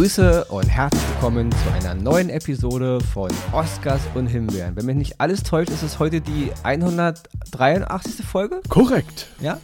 Grüße und herzlich willkommen zu einer neuen Episode von Oscars und Himbeeren. Wenn mich nicht alles täuscht, ist es heute die 183. Folge. Korrekt. Ja?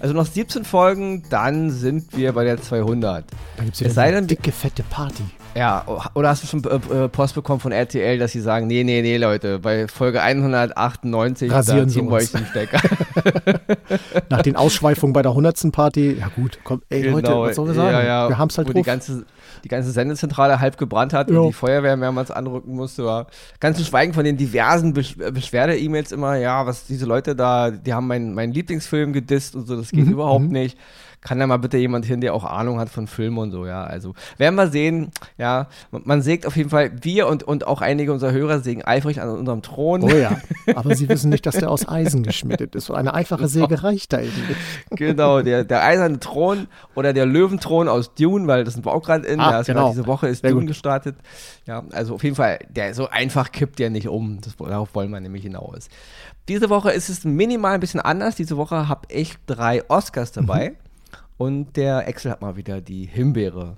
Also noch 17 Folgen, dann sind wir bei der 200. Dann gibt es wieder eine denn- dicke, fette Party. Ja, oder hast du schon äh, äh, Post bekommen von RTL, dass sie sagen, nee, nee, nee, Leute, bei Folge 198 Rasieren da Sie ziehen wir uns. euch den Stecker. Nach den Ausschweifungen bei der 100. Party. Ja gut, komm, ey Leute, was sollen wir sagen? Genau. Ja, ja, wir haben es halt wo die drauf. ganze, die ganze Sendezentrale halb gebrannt hat Ja. und die Feuerwehr mehrmals anrücken musste. Ganz zu schweigen von den diversen Besch äh, Beschwerde-E-Mails immer, ja, was diese Leute da, die haben meinen meinen Lieblingsfilm gedisst und so, das geht Mhm, überhaupt mhm. nicht. Kann da mal bitte jemand hin, der auch Ahnung hat von Filmen und so, ja. Also werden wir sehen, ja. Man man sägt auf jeden Fall, wir und, und auch einige unserer Hörer sägen eifrig an unserem Thron. Oh ja, aber Sie wissen nicht, dass der aus Eisen geschmiedet ist. So eine einfache Säge reicht da eben nicht. Genau, der, der eiserne Thron oder der Löwenthron aus Dune, weil das sind wir auch gerade in. Ah, ja, genau. diese Woche ist Sehr Dune gut. gestartet. Ja, also auf jeden Fall, der so einfach kippt der nicht um. Das, darauf wollen wir nämlich hinaus. Diese Woche ist es minimal ein bisschen anders. Diese Woche habe ich drei Oscars dabei Mhm. Und der Excel hat mal wieder die Himbeere.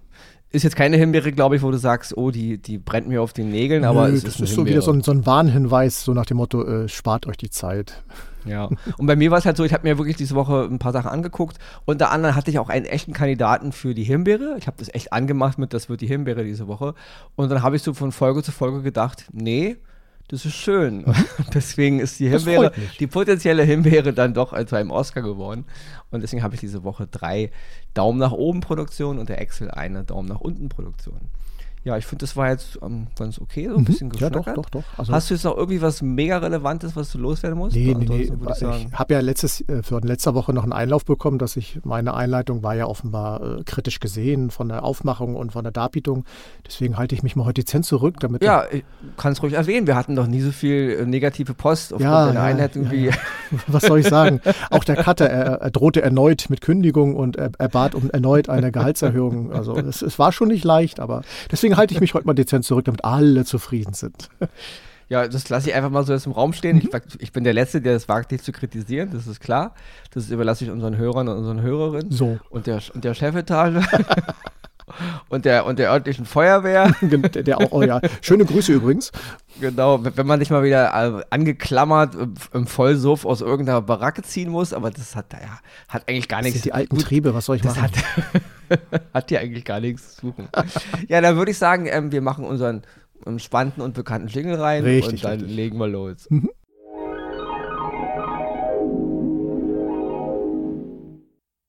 Ist jetzt keine Himbeere, glaube ich, wo du sagst, oh, die, die brennt mir auf den Nägeln, aber Nö, es das ist, ist so wieder so ein, so ein Warnhinweis, so nach dem Motto, äh, spart euch die Zeit. Ja, und bei mir war es halt so, ich habe mir wirklich diese Woche ein paar Sachen angeguckt. Unter anderem hatte ich auch einen echten Kandidaten für die Himbeere. Ich habe das echt angemacht mit, das wird die Himbeere diese Woche. Und dann habe ich so von Folge zu Folge gedacht, nee, das ist schön. Deswegen ist die Himbeere, die potenzielle Himbeere dann doch zu einem Oscar geworden. Und deswegen habe ich diese Woche drei Daumen nach oben Produktionen und der Excel eine Daumen nach unten Produktion. Ja, ich finde, das war jetzt ähm, ganz okay, so ein bisschen Mhm. Ja, doch, geschnackert. doch, doch. Also, Hast du jetzt noch irgendwie was mega Relevantes, was du loswerden musst? Nee, nee, nee. Ich. Ich habe ja letztes, äh, für letzter Woche noch einen Einlauf bekommen, dass ich, meine Einleitung war ja offenbar äh, kritisch gesehen von der Aufmachung und von der Darbietung. Deswegen halte ich mich mal heute dezent zurück, damit Ja, ich kann es ruhig erwähnen. Wir hatten doch nie so viel äh, negative Post aufgrund Ja, deiner ja, Einheit ja, ja. was soll ich sagen? Auch der Cutter, er, er drohte erneut mit Kündigung und er, er bat um erneut eine Gehaltserhöhung. Also es, es war schon nicht leicht, aber deswegen halte ich mich heute mal dezent zurück, damit alle zufrieden sind. Ja, das lasse ich einfach mal so jetzt im Raum stehen. Mhm. Ich, wag- ich bin der Letzte, der es wagt, dich zu kritisieren, das ist klar. Das überlasse ich unseren Hörern und unseren Hörerinnen So, und der, und der Chefetage und, der, und der örtlichen Feuerwehr. der, der auch, oh ja, schöne Grüße übrigens. Genau, wenn man dich mal wieder äh, angeklammert äh, im Vollsuff aus irgendeiner Baracke ziehen muss, aber das hat, ja, hat eigentlich gar Das nichts sind die alten gut, Triebe, was soll ich Das machen? hat, hat hier eigentlich gar nichts zu suchen. ja, dann würde ich sagen, ähm, wir machen unseren spannenden und bekannten Jingle rein Richtig, und dann richtig. legen wir los.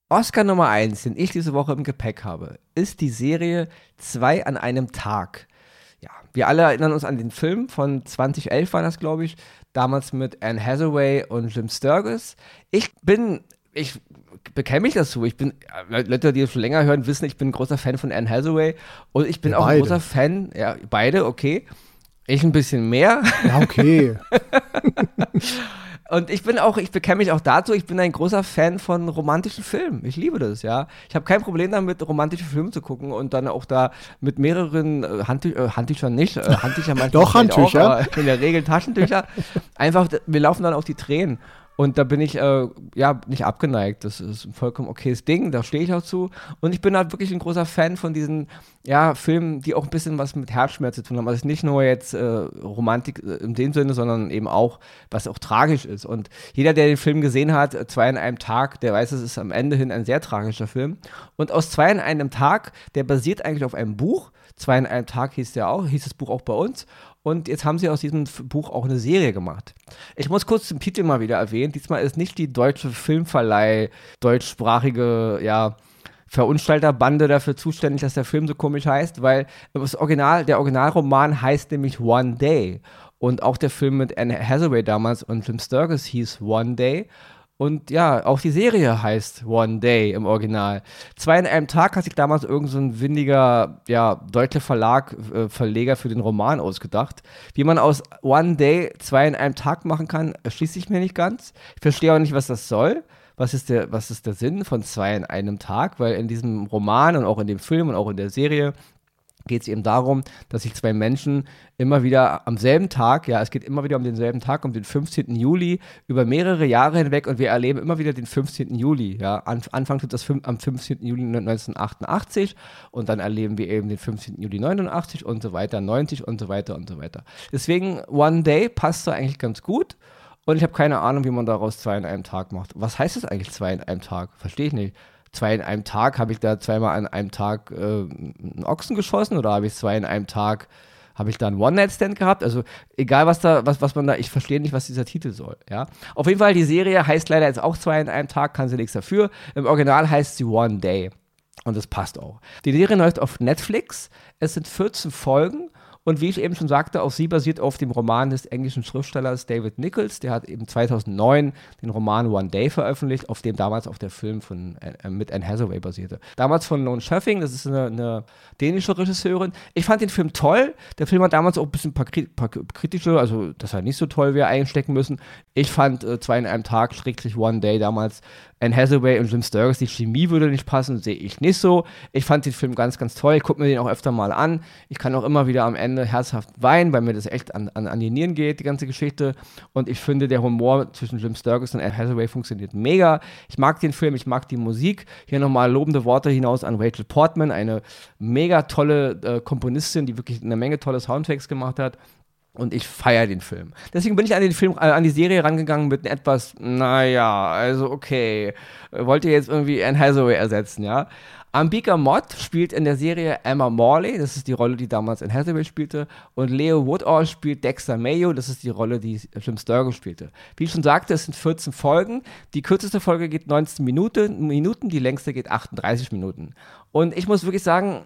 Oscar Nummer 1, den ich diese Woche im Gepäck habe, ist die Serie Zwei an einem Tag. Ja, wir alle erinnern uns an den Film von 2011 war das, glaube ich, damals mit Anne Hathaway und Jim Sturgis. Ich bin, ich bekenne mich dazu. Ich bin, äh, Leute, die das schon länger hören, wissen, ich bin ein großer Fan von Anne Hathaway und ich bin Wir auch ein großer Fan, ja, beide, okay. Ich ein bisschen mehr. Ja, okay. Und ich bin auch, ich bekenne mich auch dazu, ich bin ein großer Fan von romantischen Filmen. Ich liebe das, ja. Ich habe kein Problem damit, romantische Filme zu gucken und dann auch da mit mehreren äh, Handtü äh, Handtüchern nicht, äh, Handtücher manchmal Doch, Handtücher. Auch, aber in der Regel Taschentücher. Einfach, mir laufen dann auch die Tränen. Und da bin ich äh, ja nicht abgeneigt. Das ist ein vollkommen okayes Ding, da stehe ich auch zu. Und ich bin halt wirklich ein großer Fan von diesen ja, Filmen, die auch ein bisschen was mit Herzschmerz zu tun haben. Also nicht nur jetzt äh, Romantik äh, in dem Sinne, sondern eben auch, was auch tragisch ist. Und jeder, der den Film gesehen hat, äh, Zwei in einem Tag, der weiß, es ist am Ende hin ein sehr tragischer Film. Und aus Zwei in einem Tag, der basiert eigentlich auf einem Buch. Zwei in einem Tag hieß der auch, hieß das Buch auch bei uns. Und jetzt haben sie aus diesem Buch auch eine Serie gemacht. Ich muss kurz den Titel mal wieder erwähnen. Diesmal ist nicht die deutsche Filmverleih, deutschsprachige, ja, Verunstalterbande dafür zuständig, dass der Film so komisch heißt, weil das Original, der Originalroman heißt nämlich One Day. Und auch der Film mit Anne Hathaway damals und Jim Sturgis hieß One Day. Und ja, auch die Serie heißt One Day im Original. Zwei in einem Tag hat sich damals irgend so ein windiger, ja, deutscher Verlag, äh, Verleger für den Roman ausgedacht. Wie man aus One Day zwei in einem Tag machen kann, erschließt sich mir nicht ganz. Ich verstehe auch nicht, was das soll. Was ist, der, was ist der Sinn von zwei in einem Tag? Weil in diesem Roman und auch in dem Film und auch in der Serie geht es eben darum, dass sich zwei Menschen immer wieder am selben Tag, ja, es geht immer wieder um denselben Tag, um den 15. Juli, über mehrere Jahre hinweg und wir erleben immer wieder den 15. Juli, ja. An, Anfang tut das am 15. Juli 1988 und dann erleben wir eben den 15. Juli 89 und so weiter, 90 und so weiter und so weiter. Deswegen One Day passt da eigentlich ganz gut. Und ich habe keine Ahnung, wie man daraus zwei in einem Tag macht. Was heißt das eigentlich zwei in einem Tag? Verstehe ich nicht zwei in einem Tag, habe ich da zweimal an einem Tag äh, einen Ochsen geschossen oder habe ich zwei in einem Tag, habe ich da einen One-Night-Stand gehabt? Also egal, was da, was, was man da, ich verstehe nicht, was dieser Titel soll. Ja? Auf jeden Fall, die Serie heißt leider jetzt auch zwei in einem Tag, kann sie nichts dafür. Im Original heißt sie One Day. Und das passt auch. Die Serie läuft auf Netflix. Es sind 14 Folgen und wie ich eben schon sagte, auch sie basiert auf dem Roman des englischen Schriftstellers David Nichols. Der hat eben 2009 den Roman One Day veröffentlicht, auf dem damals auch der Film von, äh, mit Anne Hathaway basierte. Damals von Lone Schöffing, das ist eine, eine, dänische Regisseurin. Ich fand den Film toll. Der Film hat damals auch ein bisschen paar, paar kritische, also dass er nicht so toll wäre, einstecken müssen. Ich fand äh, zwei in einem Tag, schrägstrich One Day damals Anne Hathaway und Jim Sturgis, die Chemie würde nicht passen, sehe ich nicht so. Ich fand den Film ganz, ganz toll. Ich gucke mir den auch öfter mal an. Ich kann auch immer wieder am Ende herzhaft weinen, weil mir das echt an, an, an die Nieren geht, die ganze Geschichte. Und ich finde, der Humor zwischen Jim Sturgis und Anne Hathaway funktioniert mega. Ich mag den Film, ich mag die Musik. Hier nochmal lobende Worte hinaus an Rachel Portman, eine mega tolle äh, Komponistin, die wirklich eine Menge tolle Soundtracks gemacht hat. Und ich feiere den Film. Deswegen bin ich an den Film, äh, an die Serie rangegangen mit etwas, naja, also okay, wollt ihr jetzt irgendwie Anne Hathaway ersetzen, ja? Ambika Mott spielt in der Serie Emma Morley, das ist die Rolle, die damals Anne Hathaway spielte, und Leo Woodall spielt Dexter Mayo, das ist die Rolle, die Jim Sturgis spielte. Wie ich schon sagte, es sind 14 Folgen. Die kürzeste Folge geht 19 Minuten, Minuten die längste geht 38 Minuten. Und ich muss wirklich sagen,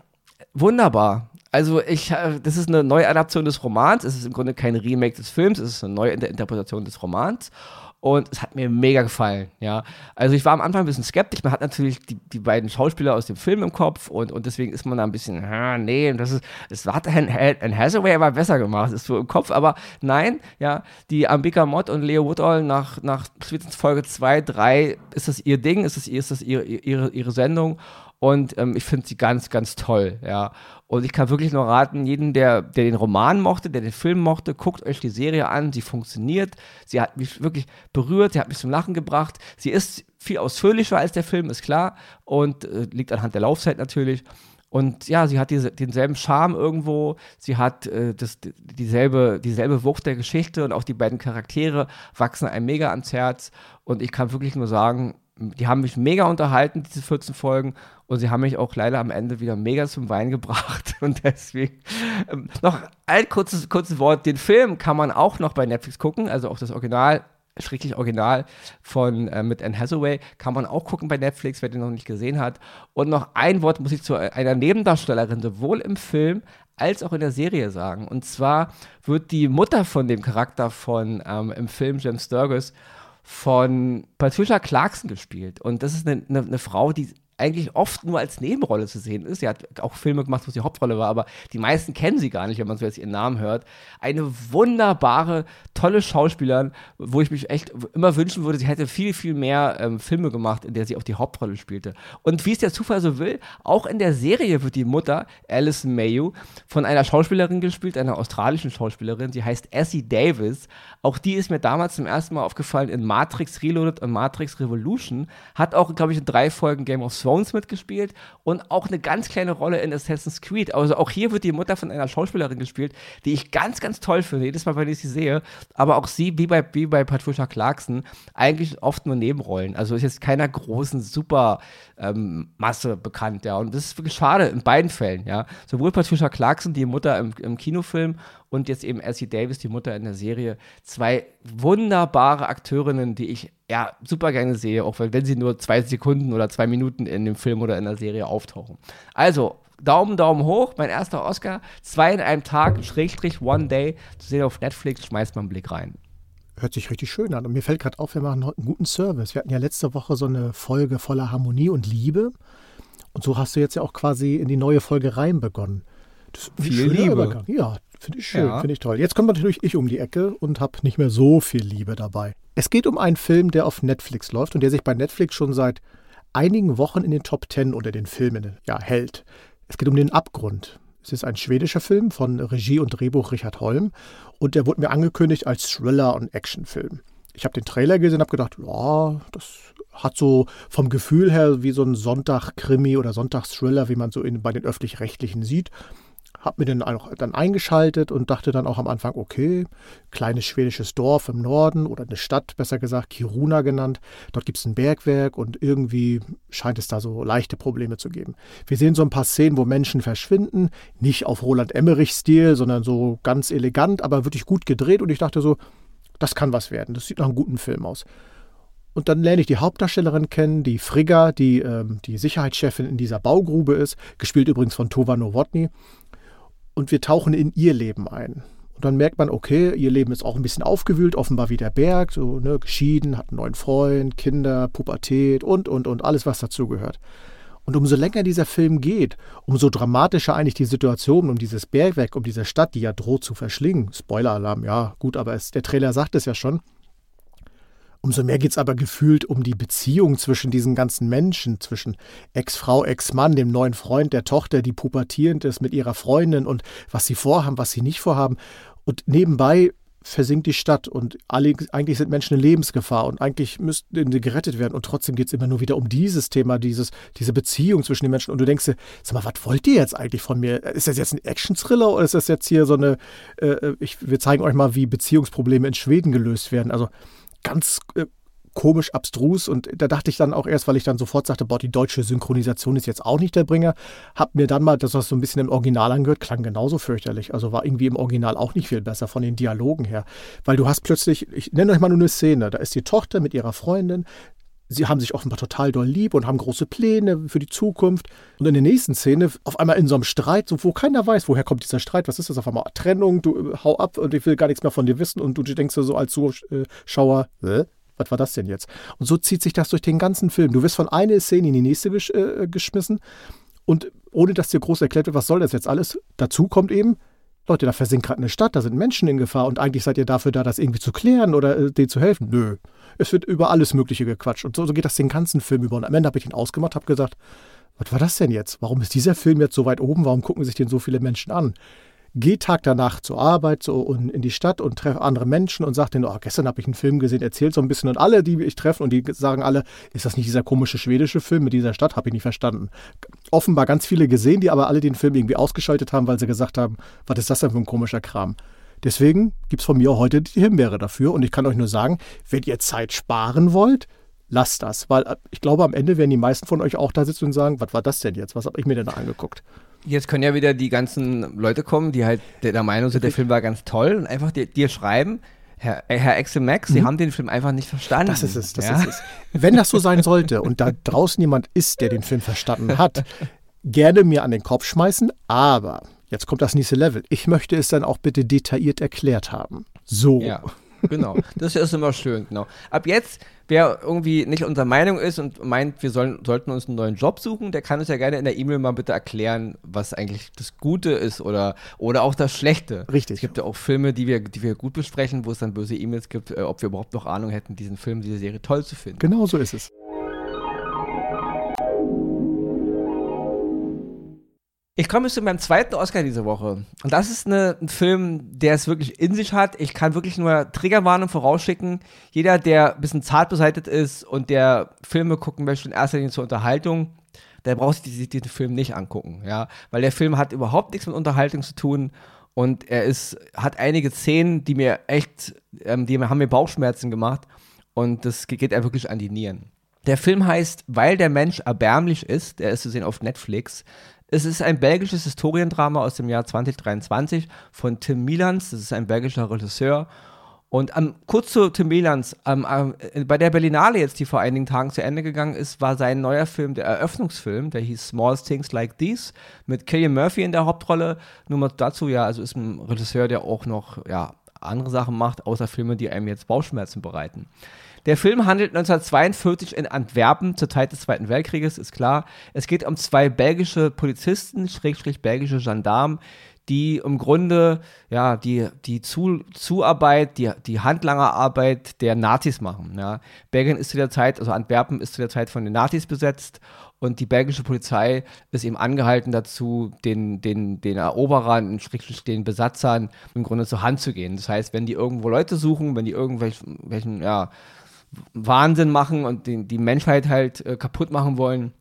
wunderbar. Also ich, äh, das ist eine neue Adaption des Romans. Es ist im Grunde kein Remake des Films, es ist eine neue Interpretation des Romans. Und es hat mir mega gefallen, ja. Also ich war am Anfang ein bisschen skeptisch. Man hat natürlich die, die beiden Schauspieler aus dem Film im Kopf und, und deswegen ist man da ein bisschen, nee, das ist, das hat Anne Hathaway aber besser gemacht, ist so im Kopf. Aber nein, ja, die Ambika Mott und Leo Woodall nach, nach Folge 2, 3 ist das ihr Ding, ist das, ist das ihre, ihre, ihre Sendung. Und ähm, ich finde sie ganz, ganz toll, ja. Und ich kann wirklich nur raten, jeden, der, der den Roman mochte, der den Film mochte, guckt euch die Serie an. Sie funktioniert. Sie hat mich wirklich berührt. Sie hat mich zum Lachen gebracht. Sie ist viel ausführlicher als der Film, ist klar. Und äh, liegt anhand der Laufzeit natürlich. Und ja, sie hat diese, denselben Charme irgendwo, sie hat äh, das, dieselbe, dieselbe Wucht der Geschichte und auch die beiden Charaktere wachsen einem mega ans Herz. Und ich kann wirklich nur sagen, die haben mich mega unterhalten, diese 14 Folgen. Und sie haben mich auch leider am Ende wieder mega zum Wein gebracht. Und deswegen ähm, noch ein kurzes, kurzes Wort. Den Film kann man auch noch bei Netflix gucken, also auch das Original schrecklich original von äh, mit Anne Hathaway. Kann man auch gucken bei Netflix, wer den noch nicht gesehen hat. Und noch ein Wort muss ich zu einer Nebendarstellerin sowohl im Film als auch in der Serie sagen. Und zwar wird die Mutter von dem Charakter von ähm, im Film James Sturgis von Patricia Clarkson gespielt. Und das ist eine, eine, eine Frau, die eigentlich oft nur als Nebenrolle zu sehen ist. Sie hat auch Filme gemacht, wo sie Hauptrolle war, aber die meisten kennen sie gar nicht, wenn man so jetzt ihren Namen hört. Eine wunderbare, tolle Schauspielerin, wo ich mich echt immer wünschen würde, sie hätte viel, viel mehr ähm, Filme gemacht, in der sie auch die Hauptrolle spielte. Und wie es der Zufall so will, auch in der Serie wird die Mutter, Alison Mayu, von einer Schauspielerin gespielt, einer australischen Schauspielerin. Sie heißt Essie Davis. Auch die ist mir damals zum ersten Mal aufgefallen in Matrix Reloaded und Matrix Revolution. Hat auch, glaube ich, in drei Folgen Game of Thrones Thrones mitgespielt und auch eine ganz kleine Rolle in Assassin's Creed. Also auch hier wird die Mutter von einer Schauspielerin gespielt, die ich ganz, ganz toll finde, jedes Mal, wenn ich sie sehe. Aber auch sie, wie bei, wie bei Patricia Clarkson, eigentlich oft nur Nebenrollen. Also ist jetzt keiner großen Supermasse ähm, bekannt, ja. Und das ist wirklich schade in beiden Fällen, ja. Sowohl Patricia Clarkson, die Mutter im, im Kinofilm, und jetzt eben Essie Davis, die Mutter in der Serie. Zwei wunderbare Akteurinnen, die ich ja super gerne sehe, auch wenn sie nur zwei Sekunden oder zwei Minuten in dem Film oder in der Serie auftauchen. Also, Daumen, Daumen hoch, mein erster Oscar. Zwei in einem Tag, Schrägstrich One Day, zu sehen auf Netflix, schmeißt mal einen Blick rein. Hört sich richtig schön an. Und mir fällt gerade auf, wir machen heute einen guten Service. Wir hatten ja letzte Woche so eine Folge voller Harmonie und Liebe. Und so hast du jetzt ja auch quasi in die neue Folge rein begonnen. Das Viel Liebe. Übergang. Ja, Finde ich schön, ja. finde ich toll. Jetzt kommt natürlich ich um die Ecke und habe nicht mehr so viel Liebe dabei. Es geht um einen Film, der auf Netflix läuft und der sich bei Netflix schon seit einigen Wochen in den Top Ten unter den Filmen ja, hält. Es geht um den Abgrund. Es ist ein schwedischer Film von Regie und Drehbuch Richard Holm und der wurde mir angekündigt als Thriller- und Actionfilm. Ich habe den Trailer gesehen und habe gedacht, ja, das hat so vom Gefühl her wie so ein Sonntag-Krimi oder Sonntagsthriller, wie man so in, bei den öffentlich-rechtlichen sieht. Hab mir den auch dann eingeschaltet und dachte dann auch am Anfang, okay, kleines schwedisches Dorf im Norden oder eine Stadt, besser gesagt, Kiruna genannt. Dort gibt es ein Bergwerk und irgendwie scheint es da so leichte Probleme zu geben. Wir sehen so ein paar Szenen, wo Menschen verschwinden, nicht auf Roland Emmerich-Stil, sondern so ganz elegant, aber wirklich gut gedreht und ich dachte so, das kann was werden, das sieht nach einem guten Film aus. Und dann lerne ich die Hauptdarstellerin kennen, die Frigga, die ähm, die Sicherheitschefin in dieser Baugrube ist, gespielt übrigens von Tova Nowotny und wir tauchen in ihr Leben ein. Und dann merkt man, okay, ihr Leben ist auch ein bisschen aufgewühlt, offenbar wie der Berg, so ne, geschieden, hat einen neuen Freund, Kinder, Pubertät und, und, und alles, was dazugehört. Und umso länger dieser Film geht, umso dramatischer eigentlich die Situation um dieses Bergwerk, um diese Stadt, die ja droht zu verschlingen. Spoiler-Alarm, ja, gut, aber es, der Trailer sagt es ja schon. Umso mehr geht es aber gefühlt um die Beziehung zwischen diesen ganzen Menschen, zwischen Ex-Frau, Ex-Mann, dem neuen Freund der Tochter, die pubertierend ist mit ihrer Freundin und was sie vorhaben, was sie nicht vorhaben. Und nebenbei versinkt die Stadt und alle, eigentlich sind Menschen in Lebensgefahr und eigentlich müssten sie gerettet werden und trotzdem geht es immer nur wieder um dieses Thema, dieses, diese Beziehung zwischen den Menschen und du denkst dir, sag mal, was wollt ihr jetzt eigentlich von mir? Ist das jetzt ein Action-Thriller oder ist das jetzt hier so eine, äh, ich, wir zeigen euch mal, wie Beziehungsprobleme in Schweden gelöst werden? Also ganz äh, komisch abstrus und da dachte ich dann auch erst, weil ich dann sofort sagte, boah, die deutsche Synchronisation ist jetzt auch nicht der Bringer, hab mir dann mal das, was so ein bisschen im Original angehört, klang genauso fürchterlich. Also war irgendwie im Original auch nicht viel besser von den Dialogen her. Weil du hast plötzlich, ich nenne euch mal nur eine Szene, da ist die Tochter mit ihrer Freundin, sie haben sich offenbar total doll lieb und haben große Pläne für die Zukunft. Und in der nächsten Szene, auf einmal in so einem Streit, wo keiner weiß, woher kommt dieser Streit, was ist das auf einmal? Trennung, du hau ab und ich will gar nichts mehr von dir wissen und du denkst so als Zuschauer, äh, was war das denn jetzt? Und so zieht sich das durch den ganzen Film. Du wirst von einer Szene in die nächste gesch äh, geschmissen und ohne dass dir groß erklärt wird, was soll das jetzt alles, dazu kommt eben, Leute, da versinkt gerade eine Stadt, da sind Menschen in Gefahr und eigentlich seid ihr dafür da, das irgendwie zu klären oder äh, denen zu helfen. Nö. Es wird über alles Mögliche gequatscht und so, so geht das den ganzen Film über. Und am Ende habe ich ihn ausgemacht, habe gesagt, was war das denn jetzt? Warum ist dieser Film jetzt so weit oben? Warum gucken sich den so viele Menschen an? Gehe Tag danach zur Arbeit so und in die Stadt und treffe andere Menschen und sage denen, oh, gestern habe ich einen Film gesehen, erzählt so ein bisschen und alle, die ich treffe und die sagen alle, ist das nicht dieser komische schwedische Film mit dieser Stadt? Habe ich nicht verstanden. Offenbar ganz viele gesehen, die aber alle den Film irgendwie ausgeschaltet haben, weil sie gesagt haben, was ist das denn für ein komischer Kram? Deswegen gibt es von mir heute die Himbeere dafür und ich kann euch nur sagen, wenn ihr Zeit sparen wollt, lasst das, weil äh, ich glaube, am Ende werden die meisten von euch auch da sitzen und sagen, was war das denn jetzt? Was habe ich mir denn da angeguckt? Jetzt können ja wieder die ganzen Leute kommen, die halt der Meinung sind, der Film war ganz toll und einfach dir, dir schreiben, Herr, äh, Herr Axel Max, mhm. Sie haben den Film einfach nicht verstanden. Das ist es, das ja? ist es. Wenn das so sein sollte und da draußen jemand ist, der den Film verstanden hat, gerne mir an den Kopf schmeißen, aber jetzt kommt das nächste Level. Ich möchte es dann auch bitte detailliert erklärt haben. So. Ja. Genau, das ist immer schön, genau. Ab jetzt, wer irgendwie nicht unserer Meinung ist und meint, wir sollen, sollten uns einen neuen Job suchen, der kann uns ja gerne in der E-Mail mal bitte erklären, was eigentlich das Gute ist oder, oder auch das Schlechte. Richtig. Es gibt ja auch Filme, die wir, die wir gut besprechen, wo es dann böse E-Mails gibt, äh, ob wir überhaupt noch Ahnung hätten, diesen Film, diese Serie toll zu finden. Genau so ist es. Ich komme zu meinem zweiten Oscar diese Woche. Und das ist eine, ein Film, der es wirklich in sich hat. Ich kann wirklich nur Triggerwarnung vorausschicken. Jeder, der ein bisschen zart beseitigt ist und der Filme gucken möchte, in erster Linie zur Unterhaltung, der braucht sich diesen Film nicht angucken. Ja? Weil der Film hat überhaupt nichts mit Unterhaltung zu tun. Und er ist, hat einige Szenen, die mir echt, ähm, die haben mir Bauchschmerzen gemacht. Und das geht er wirklich an die Nieren. Der Film heißt Weil der Mensch erbärmlich ist. Der ist zu sehen auf Netflix. Es ist ein belgisches Historiendrama aus dem Jahr 2023 von Tim Milans. Das ist ein belgischer Regisseur. Und ähm, kurz zu Tim Milans. Ähm, äh, bei der Berlinale jetzt, die vor einigen Tagen zu Ende gegangen ist, war sein neuer Film der Eröffnungsfilm. Der hieß Small Things Like These mit Killian Murphy in der Hauptrolle. Nur mal dazu, ja, also ist ein Regisseur, der auch noch ja, andere Sachen macht, außer Filme, die einem jetzt Bauchschmerzen bereiten. Der Film handelt 1942 in Antwerpen zur Zeit des Zweiten Weltkrieges, ist klar. Es geht um zwei belgische Polizisten, schrägstrich belgische Gendarmen, die im Grunde ja, die, die Zu Zuarbeit, die, die Handlangerarbeit der Nazis machen. Ja. Belgien ist zu der Zeit, also Antwerpen ist zu der Zeit von den Nazis besetzt und die belgische Polizei ist eben angehalten dazu, den, den, den Eroberern, den Besatzern im Grunde zur Hand zu gehen. Das heißt, wenn die irgendwo Leute suchen, wenn die irgendwelchen, ja, Wahnsinn machen und die, die Menschheit halt äh, kaputt machen wollen,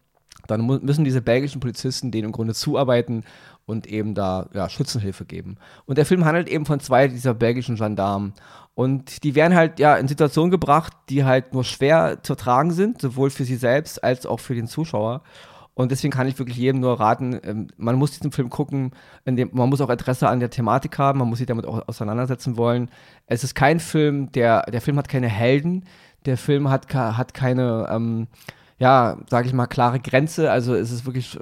dann müssen diese belgischen Polizisten denen im Grunde zuarbeiten und eben da ja, Schützenhilfe geben. Und der Film handelt eben von zwei dieser belgischen Gendarmen. Und die werden halt ja in Situationen gebracht, die halt nur schwer zu tragen sind, sowohl für sie selbst als auch für den Zuschauer. Und deswegen kann ich wirklich jedem nur raten, ähm, man muss diesen Film gucken, dem, man muss auch Interesse an der Thematik haben, man muss sich damit auch auseinandersetzen wollen. Es ist kein Film, der, der Film hat keine Helden, der Film hat, hat keine, ähm, ja, sage ich mal, klare Grenze. Also es ist wirklich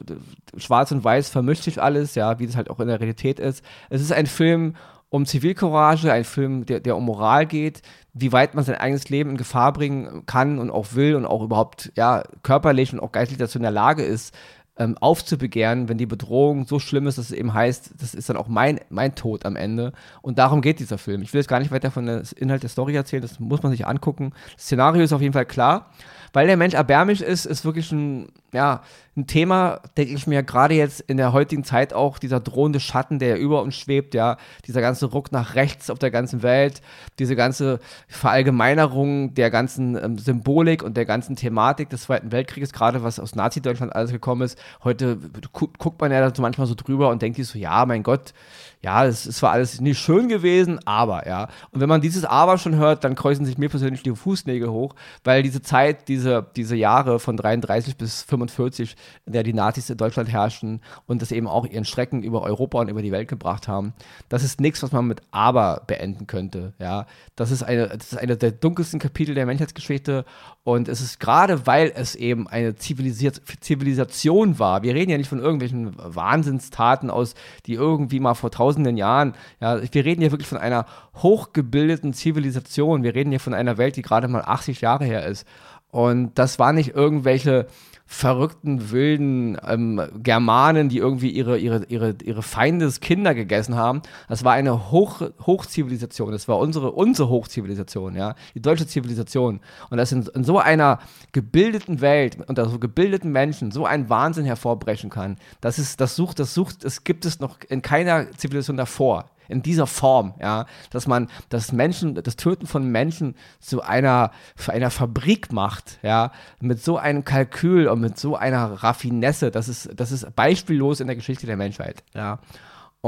schwarz und weiß vermischt sich alles, ja, wie das halt auch in der Realität ist. Es ist ein Film um Zivilcourage, ein Film, der, der um Moral geht, wie weit man sein eigenes Leben in Gefahr bringen kann und auch will und auch überhaupt, ja, körperlich und auch geistlich dazu in der Lage ist, ähm, aufzubegehren, wenn die Bedrohung so schlimm ist, dass es eben heißt, das ist dann auch mein, mein Tod am Ende. Und darum geht dieser Film. Ich will jetzt gar nicht weiter von der Inhalt der Story erzählen, das muss man sich angucken. Das Szenario ist auf jeden Fall klar weil der Mensch erbärmlich ist, ist wirklich ein, ja, ein Thema, denke ich mir, gerade jetzt in der heutigen Zeit auch, dieser drohende Schatten, der über uns schwebt, ja, dieser ganze Ruck nach rechts auf der ganzen Welt, diese ganze Verallgemeinerung der ganzen ähm, Symbolik und der ganzen Thematik des Zweiten Weltkrieges, gerade was aus Nazi-Deutschland alles gekommen ist. Heute gu guckt man ja manchmal so drüber und denkt sich so, ja, mein Gott, ja, es ist zwar alles nicht schön gewesen, aber, ja. Und wenn man dieses Aber schon hört, dann kreuzen sich mir persönlich die Fußnägel hoch, weil diese Zeit, diese, diese Jahre von 33 bis 45, in der die Nazis in Deutschland herrschten und das eben auch ihren Schrecken über Europa und über die Welt gebracht haben, das ist nichts, was man mit Aber beenden könnte, ja. Das ist eine, eine der dunkelsten Kapitel der Menschheitsgeschichte und es ist gerade, weil es eben eine Zivilisation war. Wir reden ja nicht von irgendwelchen Wahnsinnstaten aus, die irgendwie mal vor tausend tausenden Jahren. Ja, wir reden hier wirklich von einer hochgebildeten Zivilisation. Wir reden hier von einer Welt, die gerade mal 80 Jahre her ist. Und das war nicht irgendwelche verrückten, wilden ähm, Germanen, die irgendwie ihre, ihre, ihre, ihre Feindeskinder gegessen haben. Das war eine Hoch, Hochzivilisation. Das war unsere, unsere Hochzivilisation, ja. Die deutsche Zivilisation. Und dass in, in so einer gebildeten Welt, unter so gebildeten Menschen, so ein Wahnsinn hervorbrechen kann, das ist, das sucht, das sucht, das gibt es noch in keiner Zivilisation davor in dieser Form, ja, dass man das Menschen, das Töten von Menschen zu einer, einer Fabrik macht, ja, mit so einem Kalkül und mit so einer Raffinesse, das ist, das ist beispiellos in der Geschichte der Menschheit, ja.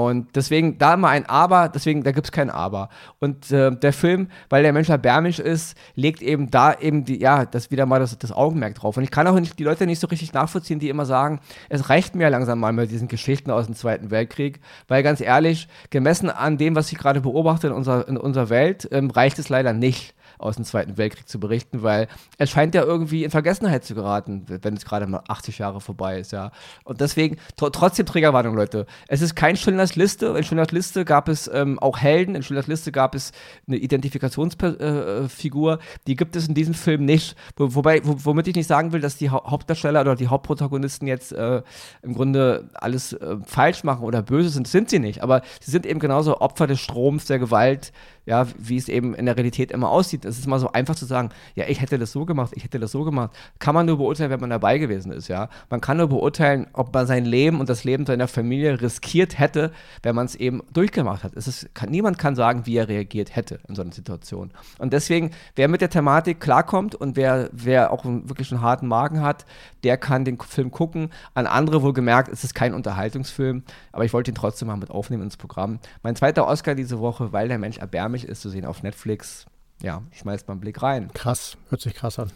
Und deswegen da mal ein Aber, deswegen, da gibt es kein Aber. Und äh, der Film, weil der Mensch erbärmlich ist, legt eben da eben die, ja, das wieder mal das, das Augenmerk drauf. Und ich kann auch nicht, die Leute nicht so richtig nachvollziehen, die immer sagen, es reicht mir langsam mal mit diesen Geschichten aus dem Zweiten Weltkrieg, weil ganz ehrlich, gemessen an dem, was ich gerade beobachte in unserer, in unserer Welt, ähm, reicht es leider nicht aus dem Zweiten Weltkrieg zu berichten, weil es scheint ja irgendwie in Vergessenheit zu geraten, wenn es gerade mal 80 Jahre vorbei ist, ja. Und deswegen, tr trotzdem Triggerwarnung, Leute. Es ist kein Schindlers Liste. In Schindlers Liste gab es ähm, auch Helden. In Schindlers Liste gab es eine Identifikationsfigur. Äh, die gibt es in diesem Film nicht. Wo, wobei, wo, womit ich nicht sagen will, dass die ha Hauptdarsteller oder die Hauptprotagonisten jetzt äh, im Grunde alles äh, falsch machen oder böse sind, sind sie nicht. Aber sie sind eben genauso Opfer des Stroms, der Gewalt, ja, wie es eben in der Realität immer aussieht. Es ist mal so einfach zu sagen, ja, ich hätte das so gemacht, ich hätte das so gemacht. Kann man nur beurteilen, wenn man dabei gewesen ist, ja. Man kann nur beurteilen, ob man sein Leben und das Leben seiner Familie riskiert hätte, wenn man es eben durchgemacht hat. Es ist, kann, niemand kann sagen, wie er reagiert hätte in so einer Situation. Und deswegen, wer mit der Thematik klarkommt und wer, wer auch einen, wirklich einen harten Magen hat, der kann den Film gucken. An andere wohlgemerkt, es ist kein Unterhaltungsfilm, aber ich wollte ihn trotzdem mal mit aufnehmen ins Programm. Mein zweiter Oscar diese Woche, weil der Mensch erbärmlich ist zu sehen auf Netflix. Ja, schmeißt mal einen Blick rein. Krass, hört sich krass an.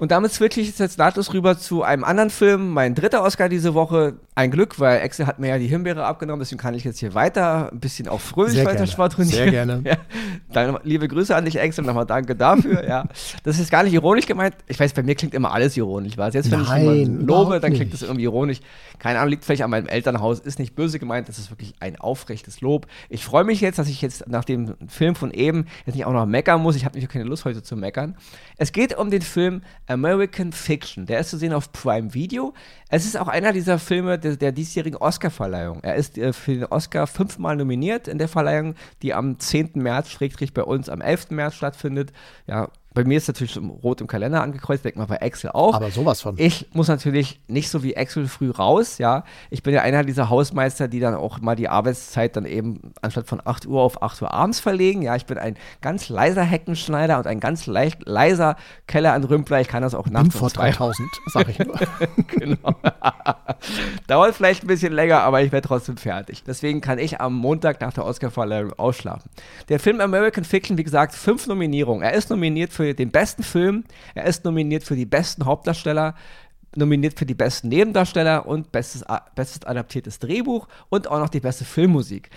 Und damit switche ich jetzt nahtlos rüber zu einem anderen Film, mein dritter Oscar diese Woche. Ein Glück, weil Excel hat mir ja die Himbeere abgenommen, deswegen kann ich jetzt hier weiter ein bisschen auch fröhlich Sehr weiter gerne. schwadronieren. Sehr gerne. Ja. Dann, liebe Grüße an dich, Excel, nochmal danke dafür. ja. Das ist gar nicht ironisch gemeint. Ich weiß, bei mir klingt immer alles ironisch. Was? Jetzt, wenn Nein, ich jemanden lobe, dann klingt das irgendwie ironisch. Keine Ahnung, liegt vielleicht an meinem Elternhaus, ist nicht böse gemeint, das ist wirklich ein aufrechtes Lob. Ich freue mich jetzt, dass ich jetzt nach dem Film von eben jetzt nicht auch noch meckern muss. Ich habe nicht keine Lust heute zu meckern. Es geht um den Film American Fiction. Der ist zu sehen auf Prime Video. Es ist auch einer dieser Filme der, der diesjährigen Oscar-Verleihung. Er ist äh, für den Oscar fünfmal nominiert in der Verleihung, die am 10. März, schrägstrich bei uns am 11. März stattfindet. Ja, Bei mir ist natürlich rot im Kalender angekreuzt, denkt man bei Excel auch. Aber sowas von. Ich muss natürlich nicht so wie Excel früh raus, ja. Ich bin ja einer dieser Hausmeister, die dann auch mal die Arbeitszeit dann eben anstatt von 8 Uhr auf 8 Uhr abends verlegen. Ja, ich bin ein ganz leiser Heckenschneider und ein ganz leicht, leiser Keller an Rümpler. Ich kann das auch nachts vor 3000, sag ich nur. genau. Dauert vielleicht ein bisschen länger, aber ich werde trotzdem fertig. Deswegen kann ich am Montag nach der Oscarverleihung ausschlafen. Der Film American Fiction, wie gesagt, fünf Nominierungen. Er ist nominiert für den besten Film, er ist nominiert für die besten Hauptdarsteller, nominiert für die besten Nebendarsteller und bestes, bestes adaptiertes Drehbuch und auch noch die beste Filmmusik.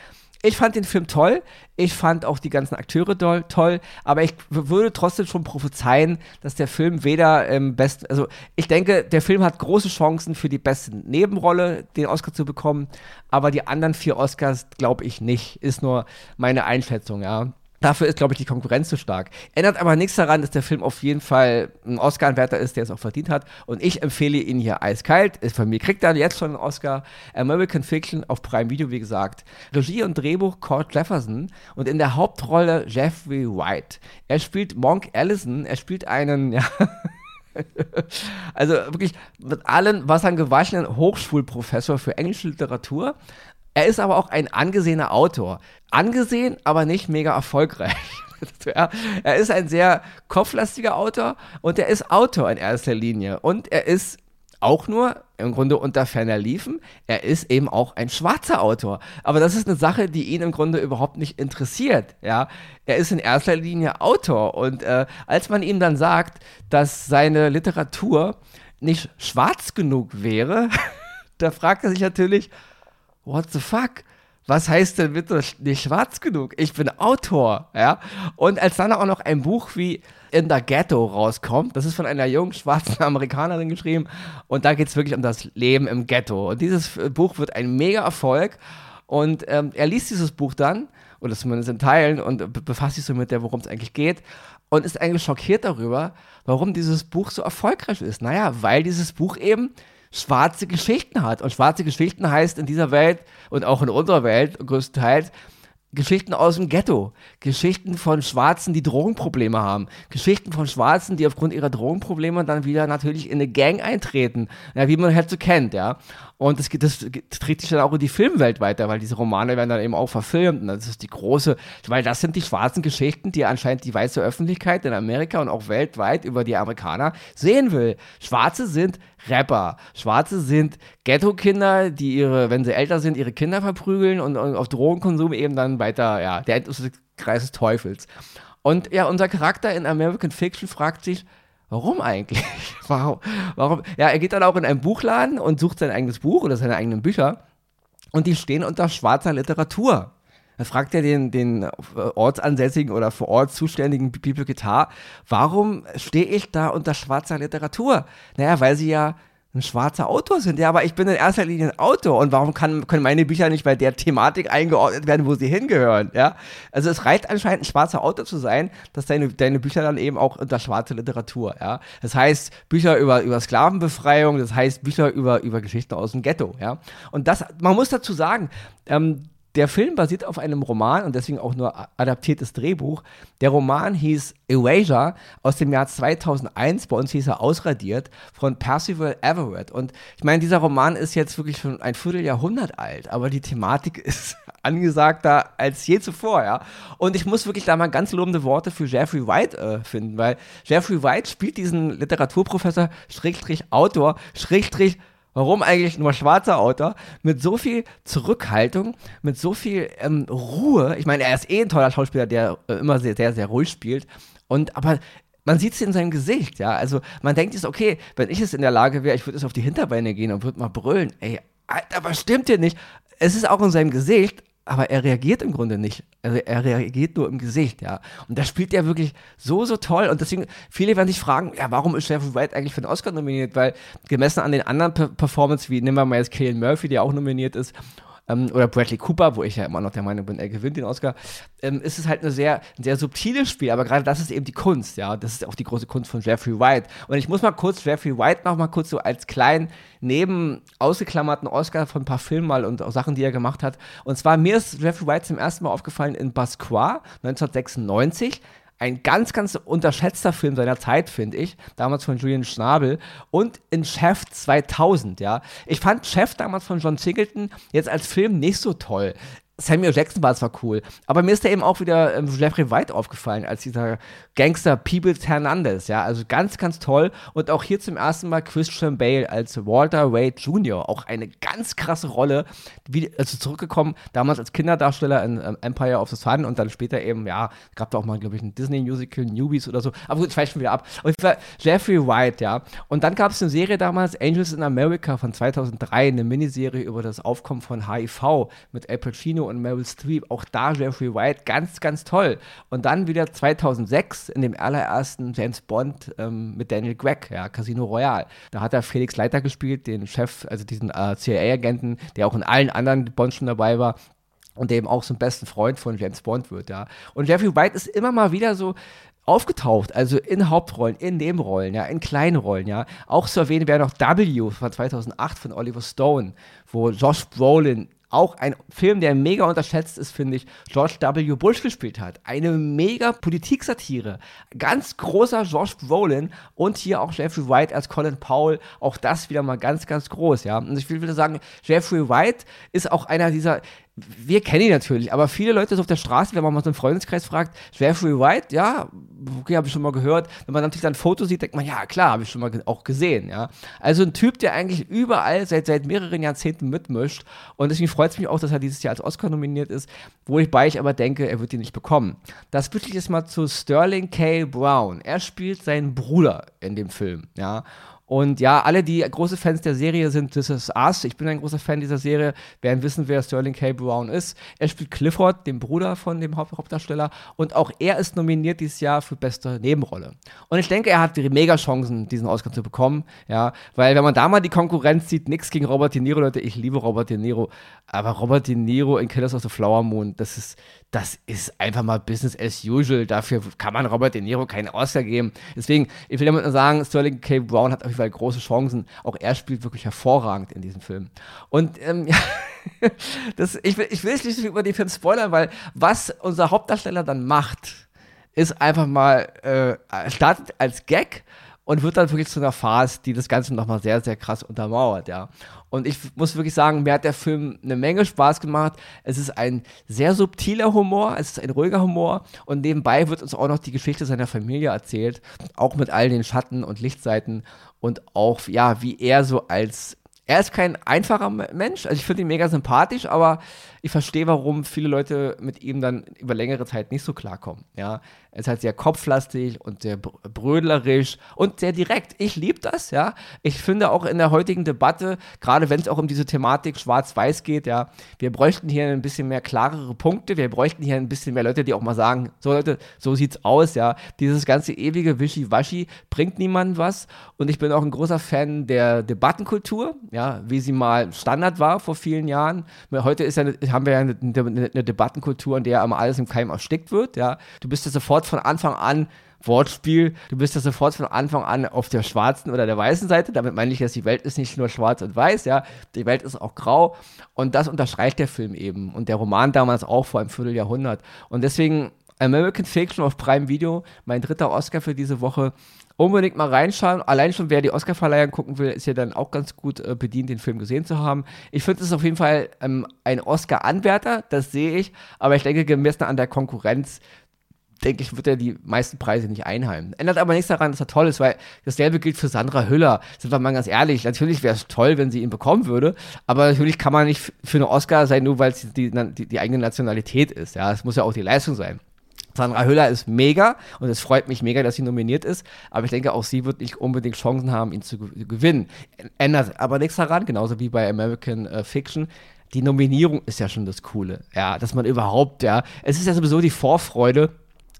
Ich fand den Film toll. Ich fand auch die ganzen Akteure toll, toll aber ich würde trotzdem schon prophezeien, dass der Film weder im besten, also ich denke, der Film hat große Chancen für die beste Nebenrolle den Oscar zu bekommen, aber die anderen vier Oscars glaube ich nicht. Ist nur meine Einschätzung, ja. Dafür ist, glaube ich, die Konkurrenz zu stark. Ändert aber nichts daran, dass der Film auf jeden Fall ein Oscar-Anwärter ist, der es auch verdient hat. Und ich empfehle ihn hier eiskalt. Von mir kriegt er jetzt schon einen Oscar. American Fiction auf Prime Video, wie gesagt. Regie und Drehbuch Cord Jefferson und in der Hauptrolle Jeffrey White. Er spielt Monk Allison. Er spielt einen, ja. also wirklich mit allen Wassern gewaschenen Hochschulprofessor für englische Literatur. Er ist aber auch ein angesehener Autor. Angesehen, aber nicht mega erfolgreich. er ist ein sehr kopflastiger Autor und er ist Autor in erster Linie. Und er ist auch nur im Grunde unter ferner liefen. Er ist eben auch ein schwarzer Autor. Aber das ist eine Sache, die ihn im Grunde überhaupt nicht interessiert. Ja, er ist in erster Linie Autor. Und äh, als man ihm dann sagt, dass seine Literatur nicht schwarz genug wäre, da fragt er sich natürlich, what the fuck? Was heißt denn bitte nicht schwarz genug? Ich bin Autor, ja. Und als dann auch noch ein Buch wie In the Ghetto rauskommt, das ist von einer jungen schwarzen Amerikanerin geschrieben und da geht es wirklich um das Leben im Ghetto. Und dieses äh, Buch wird ein mega Erfolg und ähm, er liest dieses Buch dann, oder zumindest in Teilen, und befasst sich so mit der, worum es eigentlich geht und ist eigentlich schockiert darüber, warum dieses Buch so erfolgreich ist. Naja, weil dieses Buch eben schwarze Geschichten hat. Und schwarze Geschichten heißt in dieser Welt und auch in unserer Welt größtenteils Geschichten aus dem Ghetto, Geschichten von Schwarzen, die Drogenprobleme haben, Geschichten von Schwarzen, die aufgrund ihrer Drogenprobleme dann wieder natürlich in eine Gang eintreten, ja, wie man halt so kennt, ja. Und das, das, das trägt sich dann auch in die Filmwelt weiter, weil diese Romane werden dann eben auch verfilmt. Und das ist die große, weil das sind die schwarzen Geschichten, die anscheinend die weiße Öffentlichkeit in Amerika und auch weltweit über die Amerikaner sehen will. Schwarze sind Rapper. Schwarze sind Ghetto-Kinder, die ihre, wenn sie älter sind, ihre Kinder verprügeln und, und auf Drogenkonsum eben dann weiter, ja, der Kreis des Teufels. Und ja, unser Charakter in American Fiction fragt sich, Warum eigentlich? warum, warum? Ja, er geht dann auch in einen Buchladen und sucht sein eigenes Buch oder seine eigenen Bücher und die stehen unter schwarzer Literatur. Dann fragt er den, den ortsansässigen oder vor Ort zuständigen Bibliothekar, warum stehe ich da unter schwarzer Literatur? Naja, weil sie ja ein schwarzer Autor sind. Ja, aber ich bin in erster Linie ein Autor und warum kann, können meine Bücher nicht bei der Thematik eingeordnet werden, wo sie hingehören? Ja, also es reicht anscheinend ein schwarzer Autor zu sein, dass deine, deine Bücher dann eben auch unter schwarze Literatur, ja. Das heißt Bücher über, über Sklavenbefreiung, das heißt Bücher über, über Geschichten aus dem Ghetto, ja. Und das, man muss dazu sagen, ähm, der Film basiert auf einem Roman und deswegen auch nur adaptiertes Drehbuch. Der Roman hieß Erasure aus dem Jahr 2001, bei uns hieß er Ausradiert, von Percival Everett. Und ich meine, dieser Roman ist jetzt wirklich schon ein Vierteljahrhundert alt, aber die Thematik ist angesagter als je zuvor, ja. Und ich muss wirklich da mal ganz lobende Worte für Jeffrey White äh, finden, weil Jeffrey White spielt diesen Literaturprofessor, Schrägstrich Autor, Schrägstrich Warum eigentlich nur schwarzer Autor mit so viel Zurückhaltung, mit so viel ähm, Ruhe? Ich meine, er ist eh ein toller Schauspieler, der äh, immer sehr, sehr, sehr ruhig spielt. Und aber man sieht es in seinem Gesicht, ja. Also man denkt jetzt, okay, wenn ich es in der Lage wäre, ich würde es auf die Hinterbeine gehen und würde mal brüllen. Ey, Alter, was stimmt hier nicht? Es ist auch in seinem Gesicht, aber er reagiert im Grunde nicht. Er, er, reagiert nur im Gesicht, ja. Und da spielt er wirklich so, so toll. Und deswegen, viele werden sich fragen, ja, warum ist Jeffrey White eigentlich für den Oscar nominiert? Weil gemessen an den anderen Performances, wie nehmen wir mal jetzt Killian Murphy, der auch nominiert ist, ähm, oder Bradley Cooper, wo ich ja immer noch der Meinung bin, er gewinnt den Oscar, ähm, ist es halt eine sehr, ein sehr subtiles Spiel, aber gerade das ist eben die Kunst, ja, das ist auch die große Kunst von Jeffrey White. Und ich muss mal kurz Jeffrey White noch mal kurz so als kleinen, neben ausgeklammerten Oscar von ein paar Filmen mal und auch Sachen, die er gemacht hat. Und zwar mir ist Jeffrey White zum ersten Mal aufgefallen in Basquiat 1996 ein ganz, ganz unterschätzter Film seiner Zeit, finde ich. Damals von Julian Schnabel. Und in Chef 2000, ja. Ich fand Chef damals von John Singleton jetzt als Film nicht so toll. Samuel Jackson war zwar cool, aber mir ist da eben auch wieder ähm, Jeffrey White aufgefallen, als dieser Gangster Peebles Hernandez, ja, also ganz, ganz toll. Und auch hier zum ersten Mal Christian Bale als Walter Wade Jr., auch eine ganz krasse Rolle, wie, also zurückgekommen, damals als Kinderdarsteller in ähm, Empire of the Sun und dann später eben, ja, gab da auch mal, glaube ich, ein Disney-Musical, Newbies oder so, aber gut, ich weiß schon wieder ab. Und Jeffrey White, ja. Und dann gab es eine Serie damals, Angels in America von 2003, eine Miniserie über das Aufkommen von HIV mit Al Pacino und Meryl Streep, auch da Jeffrey White, ganz, ganz toll. Und dann wieder 2006 in dem allerersten James Bond ähm, mit Daniel Gregg, ja, Casino Royale. Da hat er Felix Leiter gespielt, den Chef, also diesen äh, CIA-Agenten, der auch in allen anderen Bond schon dabei war und der eben auch zum besten Freund von James Bond wird, ja. Und Jeffrey White ist immer mal wieder so aufgetaucht, also in Hauptrollen, in Nebenrollen, ja, in kleinen Rollen, ja. Auch zu erwähnen wäre noch W von 2008 von Oliver Stone, wo Josh Brolin auch ein Film, der mega unterschätzt ist, finde ich, George W. Bush gespielt hat. Eine mega Politiksatire. Ganz großer George Brolin und hier auch Jeffrey White als Colin Powell. Auch das wieder mal ganz, ganz groß, ja. Und ich will wieder sagen, Jeffrey White ist auch einer dieser, wir kennen ihn natürlich, aber viele Leute so auf der Straße, wenn man mal so einen Freundeskreis fragt, Jeffrey White, ja, okay, habe ich schon mal gehört. Wenn man natürlich dann ein Foto sieht, denkt man, ja, klar, habe ich schon mal auch gesehen, ja. Also ein Typ, der eigentlich überall seit, seit mehreren Jahrzehnten mitmischt und deswegen freut es mich auch, dass er dieses Jahr als Oscar nominiert ist, wobei ich aber denke, er wird ihn nicht bekommen. Das wirklich jetzt mal zu Sterling K. Brown. Er spielt seinen Bruder in dem Film, ja. Und ja, alle, die große Fans der Serie sind, das ist Us. Ich bin ein großer Fan dieser Serie, werden wissen, wer Sterling K. Brown ist. Er spielt Clifford, den Bruder von dem Haupt Hauptdarsteller. Und auch er ist nominiert dieses Jahr für beste Nebenrolle. Und ich denke, er hat die mega Chancen, diesen Oscar zu bekommen. Ja, weil wenn man da mal die Konkurrenz sieht, nichts gegen Robert De Niro, Leute, ich liebe Robert De Niro. Aber Robert De Niro in Killers of the Flower Moon, das ist, das ist einfach mal Business as usual. Dafür kann man Robert De Niro keinen Oscar geben. Deswegen, ich will damit nur sagen, Sterling K. Brown hat auf jeden Fall große Chancen. Auch er spielt wirklich hervorragend in diesem Film. Und ähm, ja, das, ich, will, ich will nicht über den Film spoilern, weil was unser Hauptdarsteller dann macht, ist einfach mal, äh, startet als Gag und wird dann wirklich zu einer Phase, die das Ganze nochmal sehr, sehr krass untermauert, ja. Und ich muss wirklich sagen, mir hat der Film eine Menge Spaß gemacht. Es ist ein sehr subtiler Humor, es ist ein ruhiger Humor und nebenbei wird uns auch noch die Geschichte seiner Familie erzählt, auch mit all den Schatten und Lichtseiten und auch, ja, wie er so als er ist kein einfacher Mensch. Also ich finde ihn mega sympathisch, aber ich verstehe, warum viele Leute mit ihm dann über längere Zeit nicht so klarkommen. Ja, er ist halt sehr kopflastig und sehr brödlerisch und sehr direkt. Ich liebe das, ja. Ich finde auch in der heutigen Debatte, gerade wenn es auch um diese Thematik Schwarz-Weiß geht, ja, wir bräuchten hier ein bisschen mehr klarere Punkte. Wir bräuchten hier ein bisschen mehr Leute, die auch mal sagen, so Leute, so sieht's aus, ja. Dieses ganze ewige Wischiwaschi bringt niemandem was. Und ich bin auch ein großer Fan der Debattenkultur, ja, wie sie mal Standard war vor vielen Jahren. Heute ist ja, haben wir ja eine, eine, eine Debattenkultur, in der immer alles im Keim erstickt wird. Ja. Du bist ja sofort von Anfang an Wortspiel, du bist ja sofort von Anfang an auf der schwarzen oder der weißen Seite. Damit meine ich, dass die Welt ist nicht nur schwarz und weiß, ja, die Welt ist auch grau. Und das unterstreicht der Film eben. Und der Roman damals auch vor einem Vierteljahrhundert. Und deswegen American Fiction auf Prime Video, mein dritter Oscar für diese Woche unbedingt mal reinschauen. Allein schon, wer die Oscar-Verleihung gucken will, ist ja dann auch ganz gut äh, bedient, den Film gesehen zu haben. Ich finde, es ist auf jeden Fall ähm, ein Oscar-Anwärter, das sehe ich. Aber ich denke, gemessen an der Konkurrenz, denke ich, wird er die meisten Preise nicht einheimen. Ändert aber nichts daran, dass er toll ist, weil dasselbe gilt für Sandra Hüller. Sind wir mal ganz ehrlich, natürlich wäre es toll, wenn sie ihn bekommen würde, aber natürlich kann man nicht für eine Oscar sein, nur weil es die, die, die eigene Nationalität ist. Ja, es muss ja auch die Leistung sein. Sandra Hüller ist mega und es freut mich mega, dass sie nominiert ist. Aber ich denke, auch sie wird nicht unbedingt Chancen haben, ihn zu gewinnen. Ändert aber nichts daran, genauso wie bei American äh, Fiction. Die Nominierung ist ja schon das Coole. Ja, dass man überhaupt, ja, es ist ja sowieso die Vorfreude.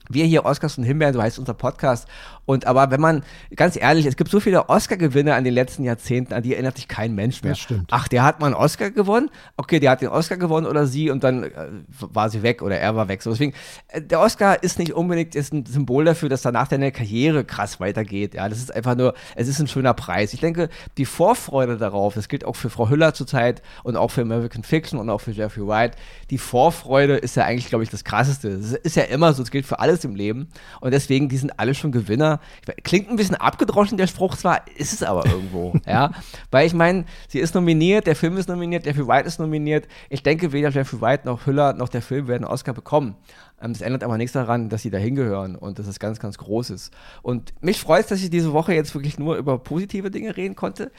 Wir hier Oscars und Himbeeren, so heißt unser Podcast. Und aber wenn man, ganz ehrlich, es gibt so viele Oscar-Gewinne an den letzten Jahrzehnten, an die erinnert sich kein Mensch mehr. Das stimmt. Ach, der hat mal einen Oscar gewonnen? Okay, der hat den Oscar gewonnen oder sie und dann äh, war sie weg oder er war weg. So, deswegen, äh, der Oscar ist nicht unbedingt ist ein Symbol dafür, dass danach deine Karriere krass weitergeht. Ja, das ist einfach nur, es ist ein schöner Preis. Ich denke, die Vorfreude darauf, das gilt auch für Frau Hüller zurzeit und auch für American Fiction und auch für Jeffrey White. Die Vorfreude ist ja eigentlich, glaube ich, das krasseste. Das ist ja immer so, es gilt für alle alles im Leben. Und deswegen, die sind alle schon Gewinner. Klingt ein bisschen abgedroschen, der Spruch zwar, ist es aber irgendwo. ja, weil ich meine, sie ist nominiert, der Film ist nominiert, Jeffrey White ist nominiert. Ich denke, weder Jeffrey White noch Hüller noch der Film werden einen Oscar bekommen. Ähm, das ändert aber nichts daran, dass sie da hingehören und dass es ganz, ganz groß ist. Und mich freut es, dass ich diese Woche jetzt wirklich nur über positive Dinge reden konnte.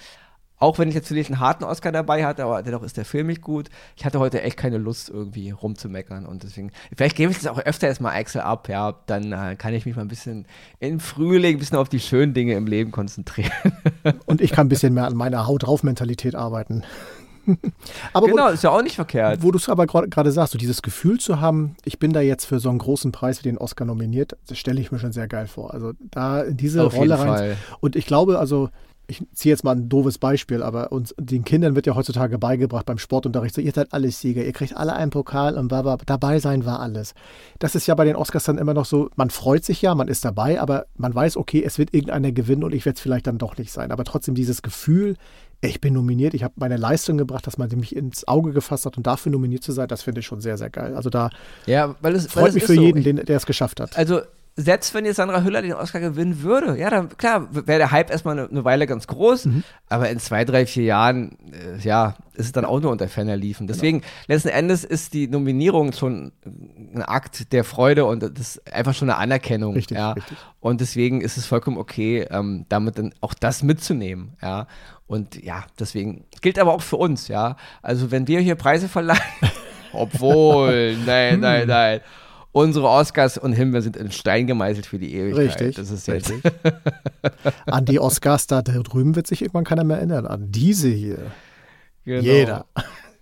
Auch wenn ich jetzt vielleicht einen harten Oscar dabei hatte, aber dennoch ist der Film nicht gut. Ich hatte heute echt keine Lust, irgendwie rumzumeckern. Und deswegen, vielleicht gebe ich das auch öfter erstmal Excel ab, ja. Dann äh, kann ich mich mal ein bisschen im Frühling ein bisschen auf die schönen Dinge im Leben konzentrieren. Und ich kann ein bisschen mehr an meiner Haut drauf Mentalität arbeiten. aber genau, wo, ist ja auch nicht verkehrt. Wo du es aber gerade sagst, so dieses Gefühl zu haben, ich bin da jetzt für so einen großen Preis wie den Oscar nominiert, das stelle ich mir schon sehr geil vor. Also da in diese Auf Rolle rein. Und ich glaube, also ich ziehe jetzt mal ein doofes Beispiel, aber uns den Kindern wird ja heutzutage beigebracht beim Sportunterricht, so ihr seid alles Sieger, ihr kriegt alle einen Pokal und bla, dabei sein war alles. Das ist ja bei den Oscars dann immer noch so, man freut sich ja, man ist dabei, aber man weiß, okay, es wird irgendeiner gewinnen und ich werde es vielleicht dann doch nicht sein. Aber trotzdem dieses Gefühl, ich bin nominiert, ich habe meine Leistung gebracht, dass man mich ins Auge gefasst hat und dafür nominiert zu sein, das finde ich schon sehr, sehr geil. Also da ja, weil es, freut weil mich für jeden, so. den, der es geschafft hat. Also selbst wenn jetzt Sandra Hüller den Oscar gewinnen würde, ja, dann klar, wäre der Hype erstmal eine, eine, Weile ganz groß, mhm. aber in zwei, drei, vier Jahren, äh, ja, ist es dann auch nur unter Ferner liefen. Genau. Deswegen, genau. letzten Endes ist die Nominierung schon ein Akt der Freude und das ist einfach schon eine Anerkennung. Richtig, ja. richtig. Und deswegen ist es vollkommen okay, ähm, damit dann auch das mitzunehmen, ja. Und ja, deswegen gilt aber auch für uns, ja. Also wenn wir hier Preise verleihen, obwohl, nein, nein, hm. nein unsere Oscars und Himbeer sind in Stein gemeißelt für die Ewigkeit. Richtig. Das ist richtig. an die Oscars da drüben wird sich irgendwann keiner mehr erinnern. An diese hier. Genau. Jeder.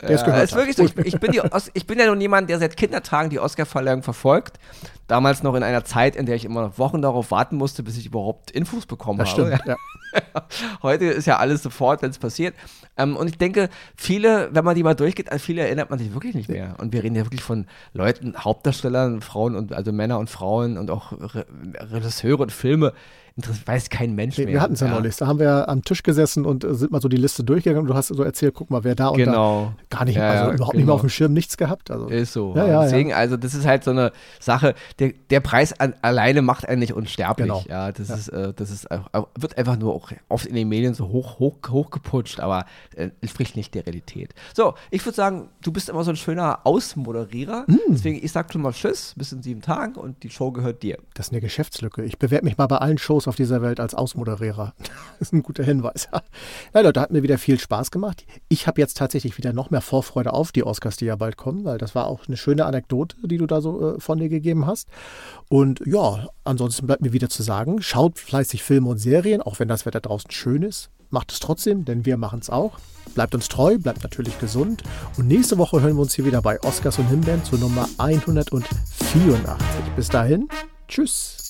Der ja, ist wirklich so. Ich, ich, bin ich, bin ja nun jemand, der seit Kindertagen die Oscar-Verleihung verfolgt. Damals noch in einer Zeit, in der ich immer noch Wochen darauf warten musste, bis ich überhaupt Infos bekommen das habe. Stimmt, ja. Heute ist ja alles sofort, wenn es passiert. Ähm, und ich denke, viele, wenn man die mal durchgeht, an viele erinnert man sich wirklich nicht mehr. Und wir reden ja wirklich von Leuten, Hauptdarstellern, Frauen und also Männer und Frauen und auch Re Regisseure und Filme, weiß kein Mensch mehr. Wir hatten es ja, ja, neulich. Da haben wir am Tisch gesessen und äh, sind mal so die Liste durchgegangen. Du hast so erzählt, guck mal, wer da und genau. da gar nicht, ja, also überhaupt genau. nicht mehr auf dem Schirm nichts gehabt. Also. Ist so. Ja, Deswegen, also das ist halt so eine Sache. Der, der Preis an, alleine macht einen nicht unsterblich. Genau. Ja, das ist, äh, das ist, äh, wird einfach nur auch oft in den Medien so hoch, hoch, hochgeputscht, aber äh, entspricht nicht der Realität. So, ich würde sagen, du bist immer so ein schöner Ausmoderierer. Mm. Deswegen, ich sag schon mal Tschüss, bis in sieben Tagen und die Show gehört dir. Das ist eine Geschäftslücke. Ich bewerbe mich mal bei allen Shows Shows auf dieser Welt als Ausmoderierer. Das ist ein guter Hinweis. Ja, Leute, hat mir wieder viel Spaß gemacht. Ich habe jetzt tatsächlich wieder noch mehr Vorfreude auf die Oscars, die ja bald kommen, weil das war auch eine schöne Anekdote, die du da so äh, von dir gegeben hast. Und ja, ansonsten bleibt mir wieder zu sagen, schaut fleißig Filme und Serien, auch wenn das Wetter draußen schön ist. Macht es trotzdem, denn wir machen es auch. Bleibt uns treu, bleibt natürlich gesund. Und nächste Woche hören wir uns hier wieder bei Oscars und Himbeeren zur Nummer 184. Bis dahin, tschüss.